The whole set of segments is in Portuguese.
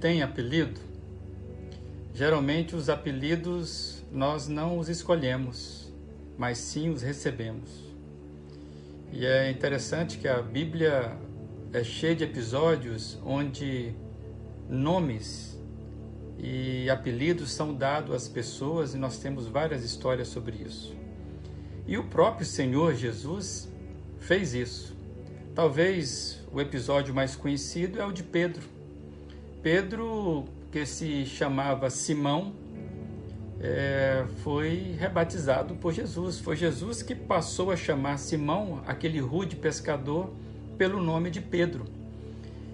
Tem apelido? Geralmente os apelidos nós não os escolhemos, mas sim os recebemos. E é interessante que a Bíblia é cheia de episódios onde nomes e apelidos são dados às pessoas e nós temos várias histórias sobre isso. E o próprio Senhor Jesus fez isso. Talvez o episódio mais conhecido é o de Pedro. Pedro, que se chamava Simão, é, foi rebatizado por Jesus. Foi Jesus que passou a chamar Simão, aquele rude pescador, pelo nome de Pedro.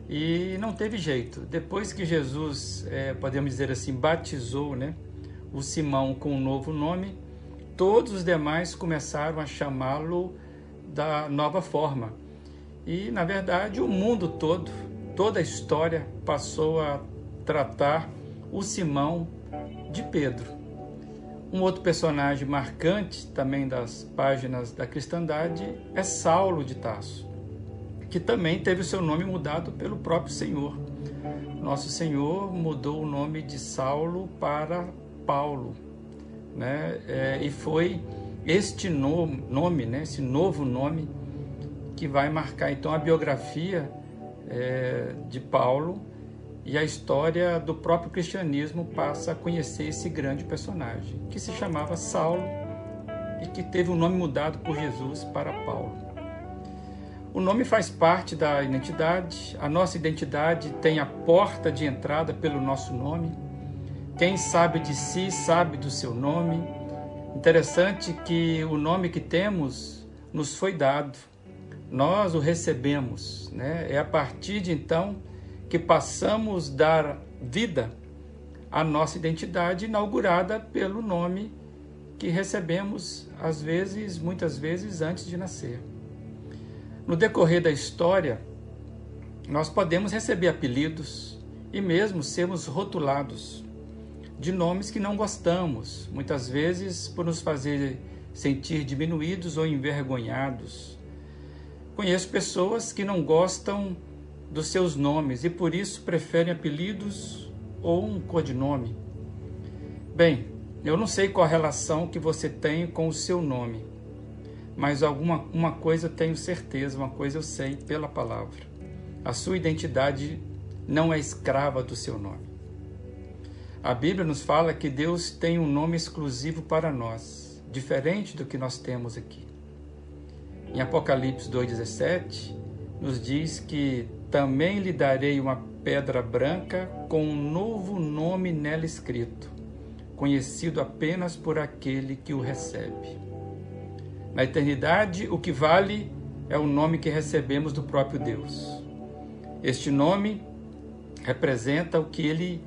E não teve jeito. Depois que Jesus, é, podemos dizer assim, batizou né, o Simão com um novo nome, todos os demais começaram a chamá-lo da nova forma. E, na verdade, o mundo todo, toda a história passou a tratar o Simão de Pedro. Um outro personagem marcante também das páginas da cristandade é Saulo de Tarso que também teve o seu nome mudado pelo próprio Senhor. Nosso Senhor mudou o nome de Saulo para Paulo, né? É, e foi este no, nome, né? Esse novo nome que vai marcar então a biografia é, de Paulo e a história do próprio cristianismo passa a conhecer esse grande personagem que se chamava Saulo e que teve o nome mudado por Jesus para Paulo. O nome faz parte da identidade, a nossa identidade tem a porta de entrada pelo nosso nome. Quem sabe de si sabe do seu nome. Interessante que o nome que temos nos foi dado, nós o recebemos, né? É a partir de então que passamos a dar vida à nossa identidade inaugurada pelo nome que recebemos às vezes, muitas vezes antes de nascer. No decorrer da história, nós podemos receber apelidos e mesmo sermos rotulados de nomes que não gostamos, muitas vezes por nos fazer sentir diminuídos ou envergonhados. Conheço pessoas que não gostam dos seus nomes e por isso preferem apelidos ou um codinome. Bem, eu não sei qual a relação que você tem com o seu nome mas alguma uma coisa tenho certeza, uma coisa eu sei pela palavra. A sua identidade não é escrava do seu nome. A Bíblia nos fala que Deus tem um nome exclusivo para nós, diferente do que nós temos aqui. Em Apocalipse 2,17, nos diz que também lhe darei uma pedra branca com um novo nome nela escrito, conhecido apenas por aquele que o recebe. Na eternidade, o que vale é o nome que recebemos do próprio Deus. Este nome representa o que ele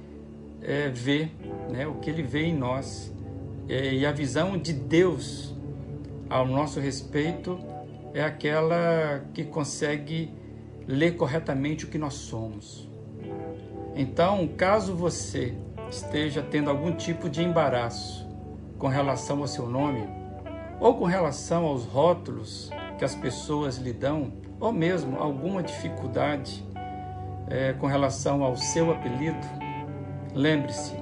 é, vê, né? o que ele vê em nós. É, e a visão de Deus ao nosso respeito é aquela que consegue ler corretamente o que nós somos. Então, caso você esteja tendo algum tipo de embaraço com relação ao seu nome, ou com relação aos rótulos que as pessoas lhe dão, ou mesmo alguma dificuldade é, com relação ao seu apelido, lembre-se: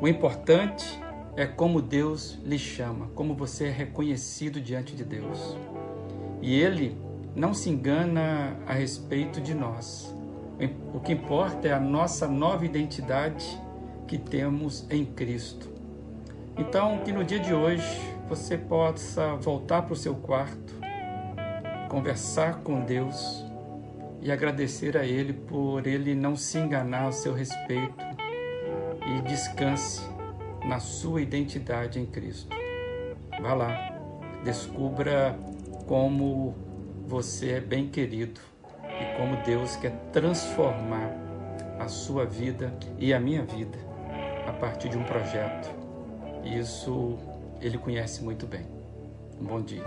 o importante é como Deus lhe chama, como você é reconhecido diante de Deus. E Ele não se engana a respeito de nós. O que importa é a nossa nova identidade que temos em Cristo. Então, que no dia de hoje você possa voltar para o seu quarto, conversar com Deus e agradecer a Ele por Ele não se enganar a seu respeito e descanse na sua identidade em Cristo. Vá lá, descubra como você é bem querido e como Deus quer transformar a sua vida e a minha vida a partir de um projeto. Isso ele conhece muito bem. Um bom dia.